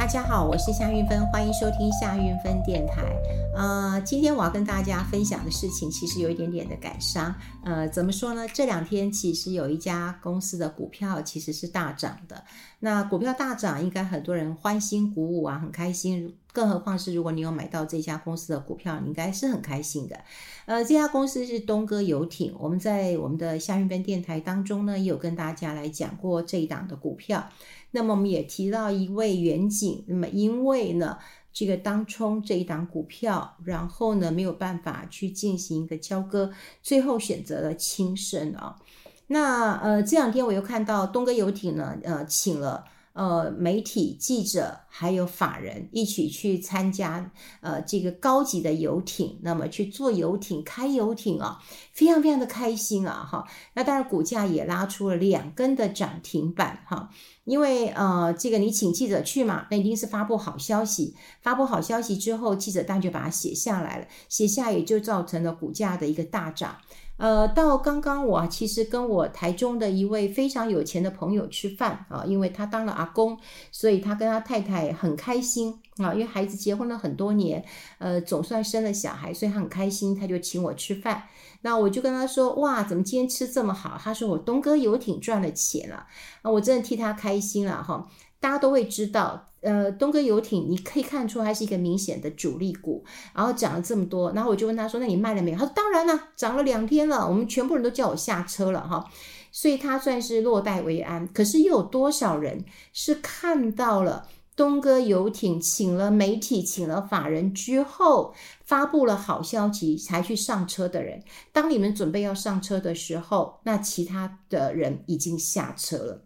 大家好，我是夏韵芬，欢迎收听夏韵芬电台。呃，今天我要跟大家分享的事情，其实有一点点的感伤。呃，怎么说呢？这两天其实有一家公司的股票其实是大涨的。那股票大涨，应该很多人欢欣鼓舞啊，很开心。更何况是如果你有买到这家公司的股票，你应该是很开心的。呃，这家公司是东哥游艇，我们在我们的夏运芬电台当中呢，也有跟大家来讲过这一档的股票。那么我们也提到一位远景，那么因为呢，这个当冲这一档股票，然后呢没有办法去进行一个交割，最后选择了轻生啊。那呃这两天我又看到东哥游艇呢，呃请了。呃，媒体记者还有法人一起去参加，呃，这个高级的游艇，那么去坐游艇、开游艇啊，非常非常的开心啊，哈。那当然，股价也拉出了两根的涨停板，哈。因为呃，这个你请记者去嘛，那一定是发布好消息，发布好消息之后，记者当然就把它写下来了，写下也就造成了股价的一个大涨。呃，到刚刚我其实跟我台中的一位非常有钱的朋友吃饭啊，因为他当了阿公，所以他跟他太太很开心啊，因为孩子结婚了很多年，呃，总算生了小孩，所以他很开心，他就请我吃饭。那我就跟他说，哇，怎么今天吃这么好？他说我东哥游艇赚了钱了啊，我真的替他开心了哈。大家都会知道。呃，东哥游艇，你可以看出还是一个明显的主力股，然后涨了这么多，然后我就问他说：“那你卖了没有？”他说：“当然了，涨了两天了，我们全部人都叫我下车了哈。”所以他算是落袋为安。可是又有多少人是看到了东哥游艇请了媒体、请了法人之后，发布了好消息才去上车的人？当你们准备要上车的时候，那其他的人已经下车了。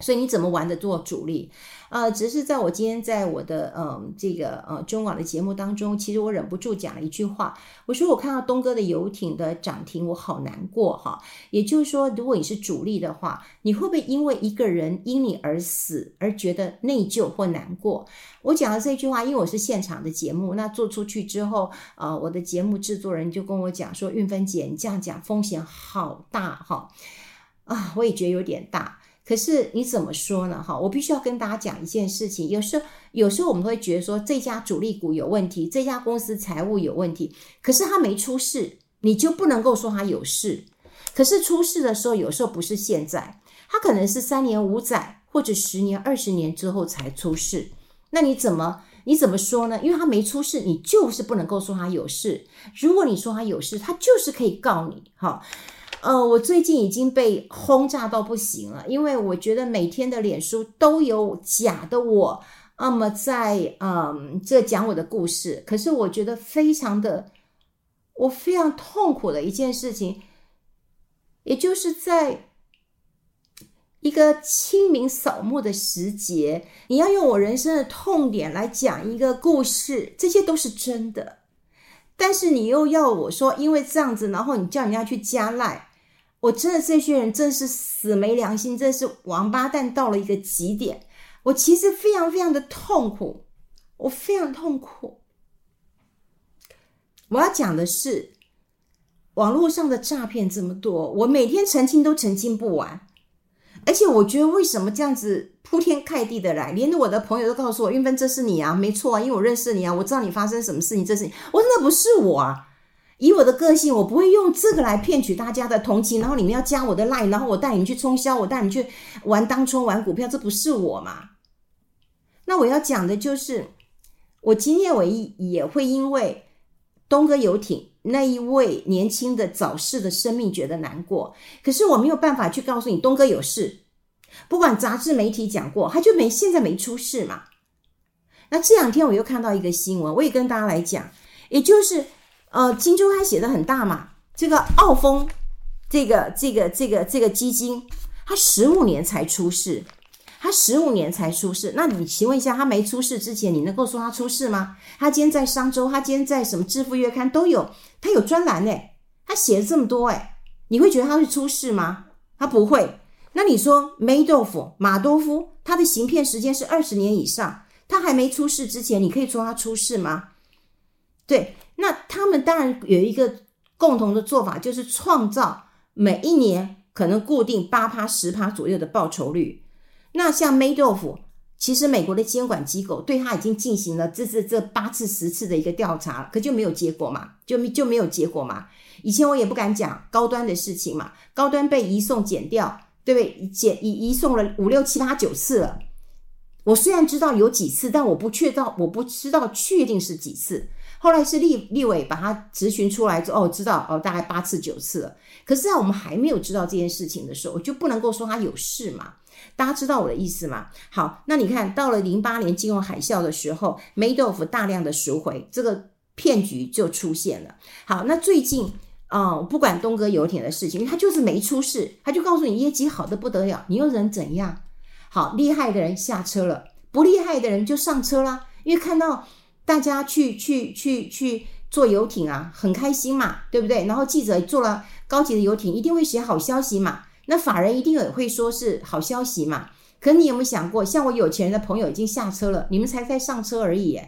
所以你怎么玩得做主力？呃，只是在我今天在我的嗯、这个呃中广的节目当中，其实我忍不住讲了一句话，我说我看到东哥的游艇的涨停，我好难过哈。也就是说，如果你是主力的话，你会不会因为一个人因你而死而觉得内疚或难过？我讲了这句话，因为我是现场的节目，那做出去之后，呃，我的节目制作人就跟我讲说：“运芬姐，你这样讲风险好大哈。”啊，我也觉得有点大。可是你怎么说呢？哈，我必须要跟大家讲一件事情。有时候，有时候我们会觉得说这家主力股有问题，这家公司财务有问题。可是它没出事，你就不能够说它有事。可是出事的时候，有时候不是现在，它可能是三年五载，或者十年、二十年之后才出事。那你怎么你怎么说呢？因为它没出事，你就是不能够说它有事。如果你说它有事，它就是可以告你。哈。呃，我最近已经被轰炸到不行了，因为我觉得每天的脸书都有假的我，那么在嗯这讲我的故事，可是我觉得非常的，我非常痛苦的一件事情，也就是在一个清明扫墓的时节，你要用我人生的痛点来讲一个故事，这些都是真的，但是你又要我说，因为这样子，然后你叫人家去加赖。我真的这些人真是死没良心，真是王八蛋到了一个极点。我其实非常非常的痛苦，我非常痛苦。我要讲的是，网络上的诈骗这么多，我每天澄清都澄清不完。而且我觉得为什么这样子铺天盖地的来，连我的朋友都告诉我，韵芬这是你啊，没错啊，因为我认识你啊，我知道你发生什么事情，这是你，我真的不是我啊。以我的个性，我不会用这个来骗取大家的同情，然后你们要加我的 line，然后我带你们去冲销，我带你们去玩当冲玩股票，这不是我嘛？那我要讲的就是，我今天我也会因为东哥游艇那一位年轻的早逝的生命觉得难过，可是我没有办法去告诉你东哥有事，不管杂志媒体讲过，他就没现在没出事嘛。那这两天我又看到一个新闻，我也跟大家来讲，也就是。呃，金周刊写的很大嘛，这个澳丰，这个这个这个这个基金，它十五年才出事，它十五年才出事。那你请问一下，它没出事之前，你能够说它出事吗？它今天在商周，它今天在什么致富月刊都有，它有专栏诶，它写了这么多诶，你会觉得它会出事吗？它不会。那你说梅豆腐马多夫，它的行骗时间是二十年以上，它还没出事之前，你可以说它出事吗？对。那他们当然有一个共同的做法，就是创造每一年可能固定八趴十趴左右的报酬率。那像 Madoff 其实美国的监管机构对他已经进行了这这这八次十次的一个调查，可就没有结果嘛，就就没有结果嘛。以前我也不敢讲高端的事情嘛，高端被移送检掉，对不对？减移移送了五六七八九次了。我虽然知道有几次，但我不确到，我不知道确定是几次。后来是立立委把他质询出来之后，哦，知道哦，大概八次九次了。可是，在我们还没有知道这件事情的时候，我就不能够说他有事嘛。大家知道我的意思吗？好，那你看到了零八年金融海啸的时候，梅多夫大量的赎回，这个骗局就出现了。好，那最近啊、不管东哥游艇的事情，他就是没出事，他就告诉你业绩好的不得了，你又能怎样？好，厉害的人下车了，不厉害的人就上车啦，因为看到大家去去去去坐游艇啊，很开心嘛，对不对？然后记者坐了高级的游艇，一定会写好消息嘛。那法人一定也会说是好消息嘛？可你有没有想过，像我有钱人的朋友已经下车了，你们才在上车而已，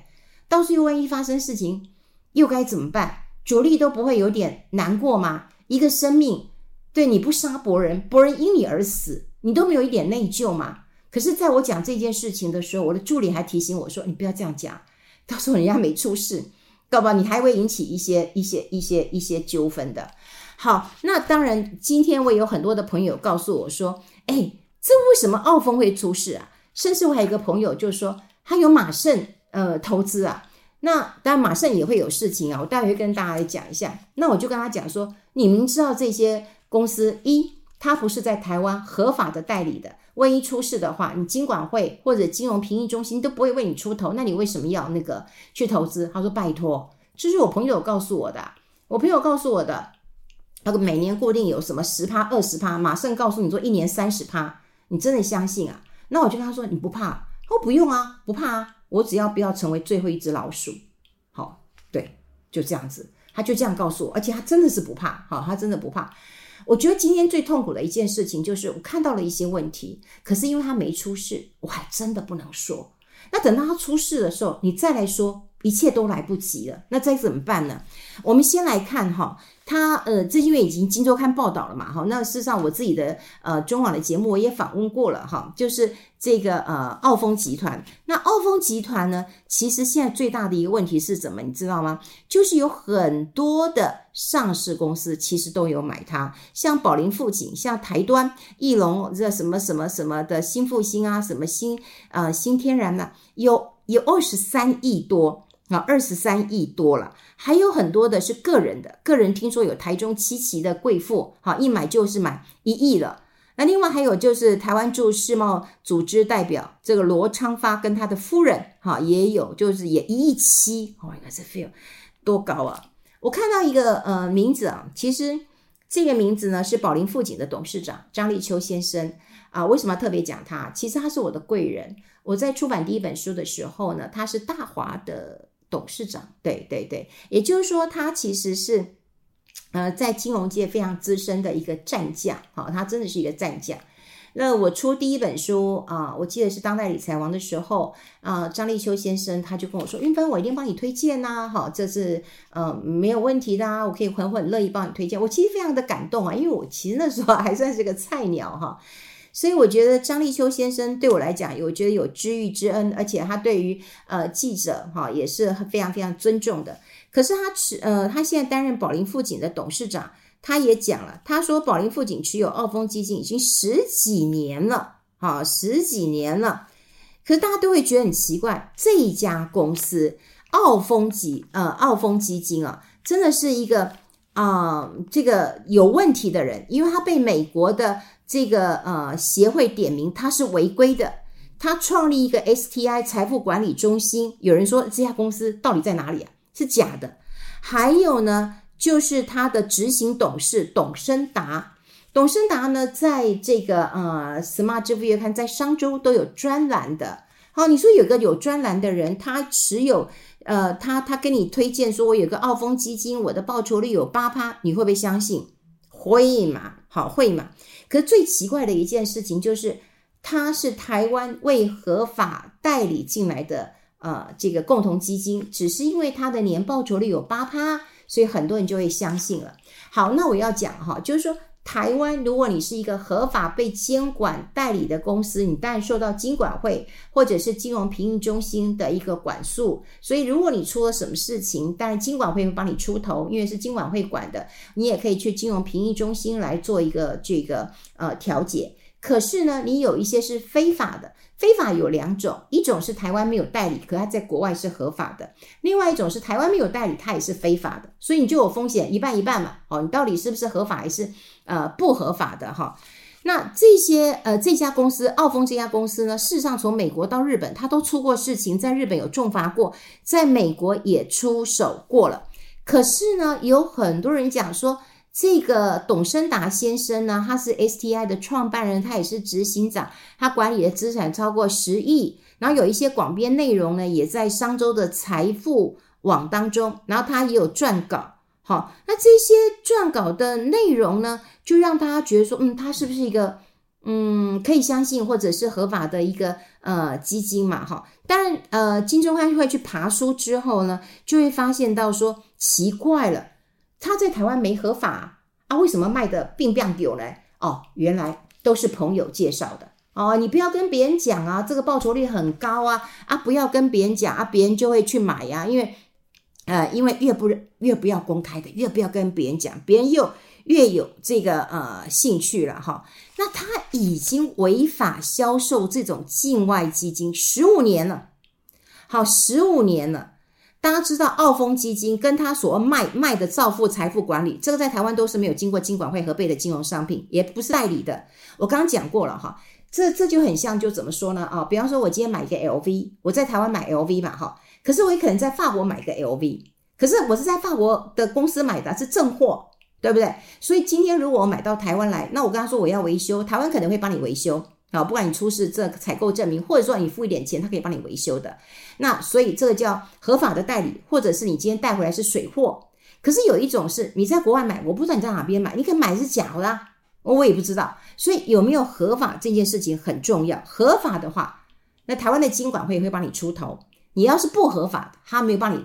到时候万一发生事情，又该怎么办？主力都不会有点难过吗？一个生命，对你不杀伯仁，伯仁因你而死，你都没有一点内疚吗？可是，在我讲这件事情的时候，我的助理还提醒我说：“你不要这样讲，到时候人家没出事，搞不好你还会引起一些一些一些一些纠纷的。”好，那当然，今天我有很多的朋友告诉我说：“哎，这为什么澳丰会出事啊？”甚至我还有一个朋友就说：“他有马胜呃投资啊。”那当然马胜也会有事情啊，我待会会跟大家来讲一下。那我就跟他讲说：“你明知道这些公司一，他不是在台湾合法的代理的，万一出事的话，你金管会或者金融评议中心都不会为你出头，那你为什么要那个去投资？”他说：“拜托，这是我朋友告诉我的，我朋友告诉我的。”那个每年固定有什么十趴二十趴，马上告诉你说一年三十趴，你真的相信啊？那我就跟他说，你不怕？他说不用啊，不怕啊，我只要不要成为最后一只老鼠。好，对，就这样子，他就这样告诉我，而且他真的是不怕，好，他真的不怕。我觉得今天最痛苦的一件事情就是我看到了一些问题，可是因为他没出事，我还真的不能说。那等到他出事的时候，你再来说，一切都来不及了。那再怎么办呢？我们先来看哈。他呃，这因为已经《金周刊》报道了嘛，哈，那事实上我自己的呃中网的节目我也访问过了哈，就是这个呃澳丰集团。那澳丰集团呢，其实现在最大的一个问题是什么？你知道吗？就是有很多的上市公司其实都有买它，像宝林富锦、像台端、义隆这什么什么什么的新复兴啊，什么新呃新天然呢，有有二十三亿多。啊，二十三亿多了，还有很多的是个人的，个人听说有台中七期的贵妇，好，一买就是买一亿了。那另外还有就是台湾驻世贸组织代表这个罗昌发跟他的夫人，哈，也有就是也一亿七，哦，那这 feel 多高啊！我看到一个呃名字啊，其实这个名字呢是宝林富锦的董事长张立秋先生啊。为什么特别讲他？其实他是我的贵人。我在出版第一本书的时候呢，他是大华的。董事长，对对对，也就是说，他其实是，呃，在金融界非常资深的一个战将，好，他真的是一个战将。那我出第一本书啊，我记得是《当代理财王》的时候啊，张立秋先生他就跟我说：“云芬，我一定帮你推荐呐，好，这是呃没有问题的啊，我可以很很乐意帮你推荐。”我其实非常的感动啊，因为我其实那时候还算是个菜鸟哈。所以我觉得张立秋先生对我来讲，我觉得有知遇之恩，而且他对于呃记者哈也是非常非常尊重的。可是他持呃他现在担任宝林富锦的董事长，他也讲了，他说宝林富锦持有澳丰基金已经十几年了，哈十几年了。可是大家都会觉得很奇怪，这一家公司澳丰基呃澳丰基金啊，真的是一个啊、这个有问题的人，因为他被美国的。这个呃协会点名他是违规的，他创立一个 STI 财富管理中心，有人说这家公司到底在哪里啊？是假的。还有呢，就是他的执行董事董升达，董升达呢，在这个呃 Smart 智富月刊在商周都有专栏的。好，你说有个有专栏的人，他持有呃他他跟你推荐说，我有个澳丰基金，我的报酬率有八趴，你会不会相信？会嘛？好，会嘛？可最奇怪的一件事情就是，他是台湾未合法代理进来的，呃，这个共同基金，只是因为他的年报酬率有八趴，所以很多人就会相信了。好，那我要讲哈，就是说台湾，如果你是一个合法被监管代理的公司，你当然受到金管会或者是金融评议中心的一个管束。所以，如果你出了什么事情，当然金管会会帮你出头，因为是金管会管的，你也可以去金融评议中心来做一个这个呃调解。可是呢，你有一些是非法的。非法有两种，一种是台湾没有代理，可它在国外是合法的；另外一种是台湾没有代理，它也是非法的，所以你就有风险，一半一半嘛。哦，你到底是不是合法还是呃不合法的哈？那这些呃这家公司澳丰这家公司呢，事实上从美国到日本，它都出过事情，在日本有重罚过，在美国也出手过了。可是呢，有很多人讲说。这个董升达先生呢，他是 STI 的创办人，他也是执行长，他管理的资产超过十亿，然后有一些广编内容呢，也在商周的财富网当中，然后他也有撰稿，好，那这些撰稿的内容呢，就让大家觉得说，嗯，它是不是一个嗯可以相信或者是合法的一个呃基金嘛，哈，但呃，金钟汉会去爬书之后呢，就会发现到说奇怪了。他在台湾没合法啊？为什么卖的并不有呢？哦，原来都是朋友介绍的哦。你不要跟别人讲啊，这个报酬率很高啊啊！不要跟别人讲啊，别人就会去买呀、啊。因为呃，因为越不越不要公开的，越不要跟别人讲，别人又越有这个呃兴趣了哈。那他已经违法销售这种境外基金十五年了，好，十五年了。大家知道澳丰基金跟他所卖卖的兆富财富管理，这个在台湾都是没有经过金管会核备的金融商品，也不是代理的。我刚刚讲过了哈，这这就很像，就怎么说呢？啊，比方说我今天买一个 LV，我在台湾买 LV 嘛哈，可是我也可能在法国买个 LV，可是我是在法国的公司买的，是正货，对不对？所以今天如果我买到台湾来，那我跟他说我要维修，台湾可能会帮你维修。啊，不管你出示这采购证明，或者说你付一点钱，他可以帮你维修的。那所以这个叫合法的代理，或者是你今天带回来是水货。可是有一种是你在国外买，我不知道你在哪边买，你可以买是假的，我也不知道。所以有没有合法这件事情很重要。合法的话，那台湾的金管会会帮你出头。你要是不合法，他没有帮你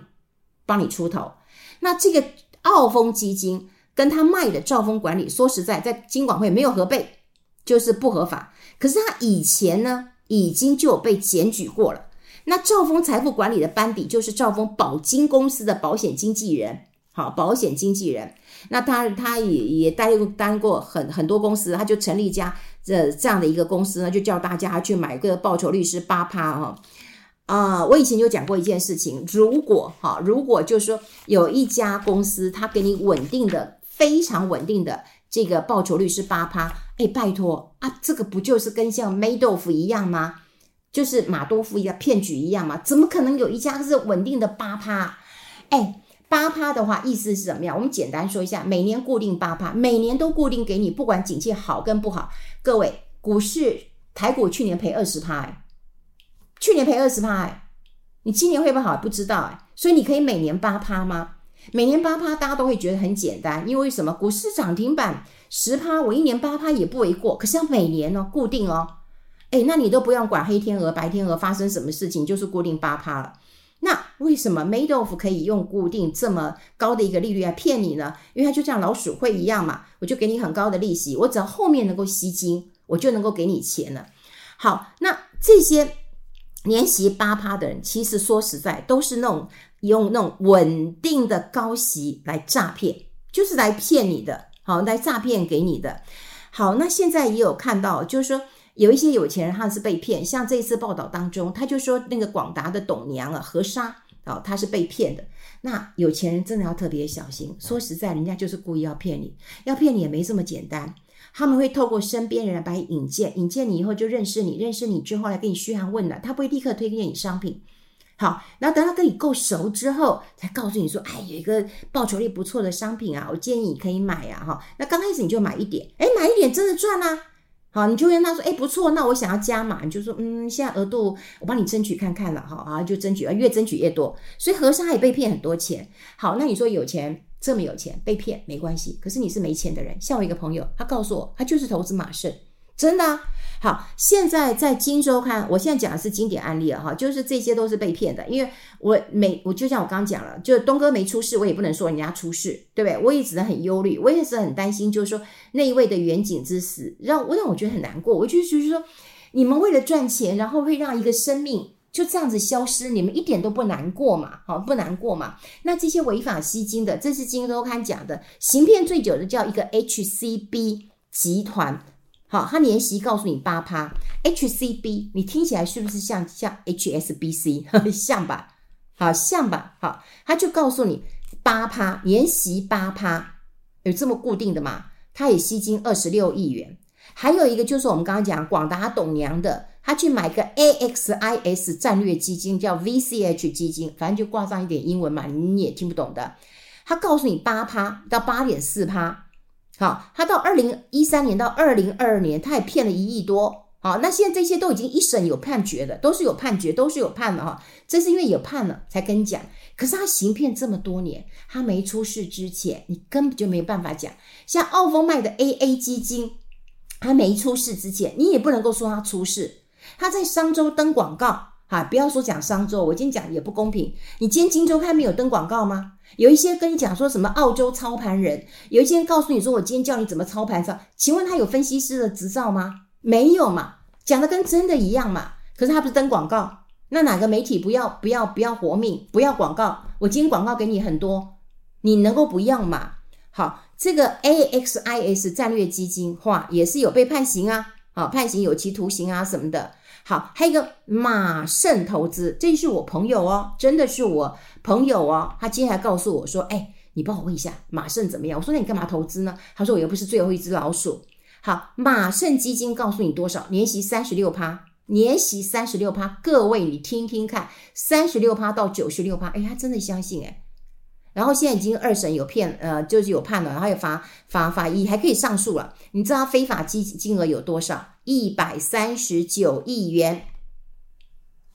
帮你出头。那这个澳丰基金跟他卖的兆丰管理，说实在，在金管会没有核备，就是不合法。可是他以前呢，已经就有被检举过了。那兆丰财富管理的班底就是兆丰保金公司的保险经纪人，好，保险经纪人。那他他也也待待过很很多公司，他就成立一家这这样的一个公司呢，就叫大家去买个报酬率是八趴哈。啊，我以前就讲过一件事情，如果哈，如果就是说有一家公司，它给你稳定的、非常稳定的。这个报酬率是八趴，哎，拜托啊，这个不就是跟像梅多夫一样吗？就是马多夫一样骗局一样吗？怎么可能有一家是稳定的八趴？哎，八趴的话，意思是怎么样？我们简单说一下，每年固定八趴，每年都固定给你，不管景气好跟不好。各位，股市台股去年赔二十趴，哎，去年赔二十趴，哎，你今年会不会好？不知道，哎，所以你可以每年八趴吗？每年八趴，大家都会觉得很简单，因为什么？股市涨停板十趴，我一年八趴也不为过。可是要每年哦，固定哦，诶，那你都不用管黑天鹅、白天鹅发生什么事情，就是固定八趴了。那为什么 Madoff 可以用固定这么高的一个利率来骗你呢？因为它就像老鼠会一样嘛，我就给你很高的利息，我只要后面能够吸金，我就能够给你钱了。好，那这些年息八趴的人，其实说实在都是那种。用那种稳定的高息来诈骗，就是来骗你的，好，来诈骗给你的。好，那现在也有看到，就是说有一些有钱人他是被骗，像这次报道当中，他就说那个广达的董娘啊，何莎啊，他是被骗的。那有钱人真的要特别小心。说实在，人家就是故意要骗你，要骗你也没这么简单。他们会透过身边人来把你引荐，引荐你以后就认识你，认识你之后来给你嘘寒问暖，他不会立刻推荐你商品。好，然后等他跟你够熟之后，才告诉你说，哎，有一个报酬率不错的商品啊，我建议你可以买呀，哈。那刚开始你就买一点，哎，买一点真的赚啊。好，你就跟他说，哎，不错，那我想要加码，你就说，嗯，现在额度我帮你争取看看了，哈，啊，就争取，越争取越多。所以和尚也被骗很多钱。好，那你说有钱这么有钱被骗没关系，可是你是没钱的人，像我一个朋友，他告诉我，他就是投资马胜，真的啊。好，现在在《今周刊》，我现在讲的是经典案例了哈，就是这些都是被骗的，因为我每我就像我刚刚讲了，就是东哥没出事，我也不能说人家出事，对不对？我也只能很忧虑，我也是很担心，就是说那一位的远景之死，让我让我觉得很难过。我就就是说，你们为了赚钱，然后会让一个生命就这样子消失，你们一点都不难过嘛？好，不难过嘛？那这些违法吸金的，这是《今周刊》讲的，行骗最久的叫一个 HCB 集团。好，他年息告诉你八趴，HCB，你听起来是不是像像 HSBC？像吧？好像吧？好，他就告诉你八趴，年息八趴，有这么固定的吗？他也吸金二十六亿元。还有一个就是我们刚刚讲广达董娘的，他去买个 AXIS 战略基金，叫 VCH 基金，反正就挂上一点英文嘛，你也听不懂的。他告诉你八趴到八点四趴。好，他到二零一三年到二零二二年，他也骗了一亿多。好，那现在这些都已经一审有判决的，都是有判决，都是有判的哈。这是因为有判了才跟你讲。可是他行骗这么多年，他没出事之前，你根本就没有办法讲。像澳丰卖的 AA 基金，他没出事之前，你也不能够说他出事。他在商周登广告。哈，不要说讲商周，我今天讲也不公平。你今天今周刊没有登广告吗？有一些跟你讲说什么澳洲操盘人，有一些人告诉你说我今天教你怎么操盘上，请问他有分析师的执照吗？没有嘛，讲的跟真的一样嘛。可是他不是登广告，那哪个媒体不要不要不要活命，不要广告？我今天广告给你很多，你能够不要吗？好，这个 AXIS 战略基金化也是有被判刑啊，好，判刑有期徒刑啊什么的。好，还有一个马胜投资，这是我朋友哦，真的是我朋友哦。他今天还告诉我说：“哎，你帮我问一下马胜怎么样？”我说：“那你干嘛投资呢？”他说：“我又不是最后一只老鼠。”好，马胜基金告诉你多少？年息三十六趴，年息三十六趴。各位你听听看，三十六趴到九十六趴，哎，他真的相信哎。然后现在已经二审有骗，呃，就是有判了，然后有罚罚罚一，还可以上诉了。你知道非法基金金额有多少？一百三十九亿元，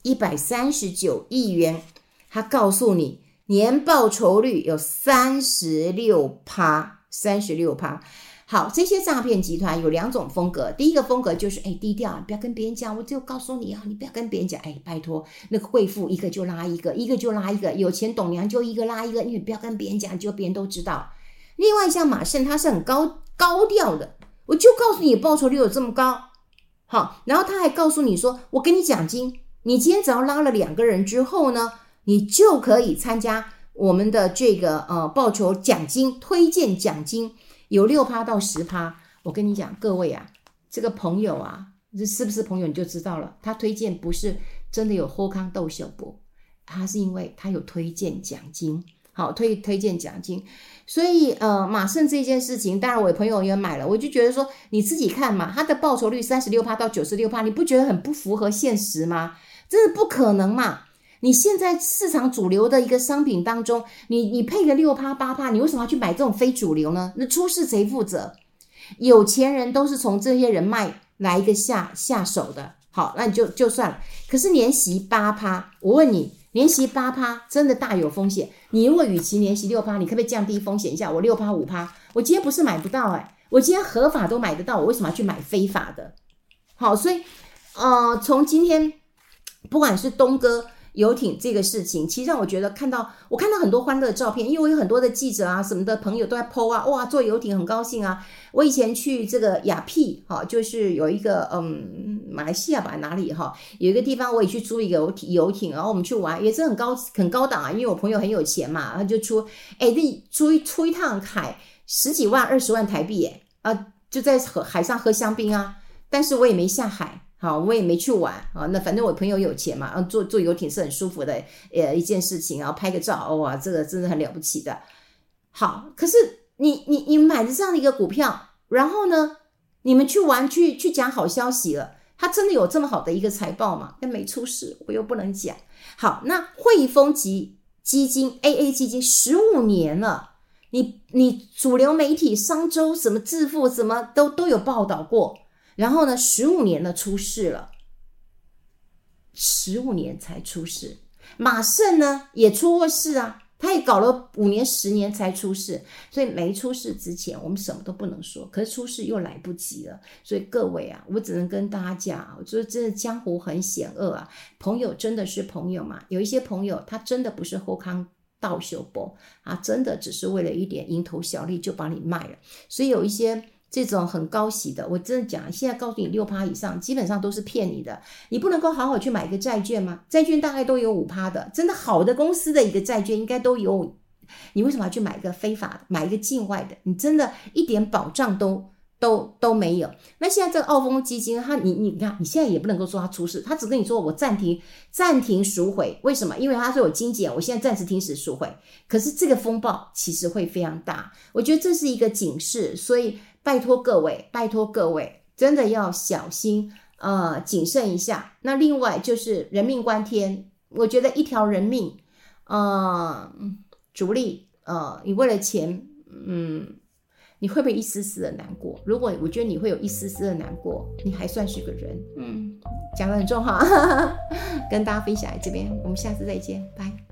一百三十九亿元，他告诉你年报酬率有三十六趴，三十六趴。好，这些诈骗集团有两种风格，第一个风格就是哎低调，不要跟别人讲，我只有告诉你啊，你不要跟别人讲，哎，拜托那个贵妇一个就拉一个，一个就拉一个，有钱董娘就一个拉一个，你不要跟别人讲，就别人都知道。另外像马胜，他是很高高调的，我就告诉你报酬率有这么高。好，然后他还告诉你说，我给你奖金，你今天只要拉了两个人之后呢，你就可以参加我们的这个呃报酬奖金推荐奖金，有六趴到十趴。我跟你讲，各位啊，这个朋友啊，这是不是朋友你就知道了。他推荐不是真的有好康逗相报，他是因为他有推荐奖金。好，推推荐奖金，所以呃，马胜这件事情，当然我朋友也买了，我就觉得说你自己看嘛，他的报酬率三十六趴到九十六趴，你不觉得很不符合现实吗？真的不可能嘛！你现在市场主流的一个商品当中，你你配个六趴八趴，你为什么要去买这种非主流呢？那出事谁负责？有钱人都是从这些人脉来一个下下手的。好，那你就就算了。可是年息八趴，我问你。年息八趴真的大有风险。你如果与其年息六趴，你可不可以降低风险一下？我六趴五趴，我今天不是买不到哎，我今天合法都买得到，我为什么要去买非法的？好，所以呃，从今天不管是东哥。游艇这个事情，其实让我觉得看到我看到很多欢乐的照片，因为我有很多的记者啊什么的朋友都在 po 啊，哇，坐游艇很高兴啊。我以前去这个亚庇哈，就是有一个嗯马来西亚吧哪里哈，有一个地方我也去租一个游艇游艇，然后我们去玩也是很高很高档啊，因为我朋友很有钱嘛，他就出哎那出一出一趟海十几万二十万台币哎啊就在河海上喝香槟啊，但是我也没下海。好，我也没去玩啊。那反正我朋友有钱嘛，啊，坐坐游艇是很舒服的，呃，一件事情，然后拍个照，哇，这个真的很了不起的。好，可是你你你买了这样的一个股票，然后呢，你们去玩去去讲好消息了，他真的有这么好的一个财报吗？那没出事，我又不能讲。好，那汇丰级基金 AA 基金十五年了，你你主流媒体商周什么致富什么都都有报道过。然后呢，十五年了出事了，十五年才出事。马胜呢也出过事啊，他也搞了五年、十年才出事，所以没出事之前，我们什么都不能说。可是出事又来不及了，所以各位啊，我只能跟大家讲，我觉得真的江湖很险恶啊。朋友真的是朋友嘛？有一些朋友，他真的不是后康道修波啊，真的只是为了一点蝇头小利就把你卖了。所以有一些。这种很高息的，我真的讲，现在告诉你六趴以上，基本上都是骗你的。你不能够好好去买一个债券吗？债券大概都有五趴的，真的好的公司的一个债券应该都有。你为什么要去买一个非法的，买一个境外的？你真的一点保障都都都没有。那现在这个澳丰基金，它你你看，你现在也不能够说它出事，它只跟你说我暂停暂停赎回，为什么？因为它说有精简，我现在暂时停止赎回。可是这个风暴其实会非常大，我觉得这是一个警示，所以。拜托各位，拜托各位，真的要小心，呃，谨慎一下。那另外就是人命关天，我觉得一条人命，呃，逐利，呃，你为了钱，嗯，你会不会一丝丝的难过？如果我觉得你会有一丝丝的难过，你还算是个人。嗯，讲的很重哈，跟大家分享在这边，我们下次再见，拜。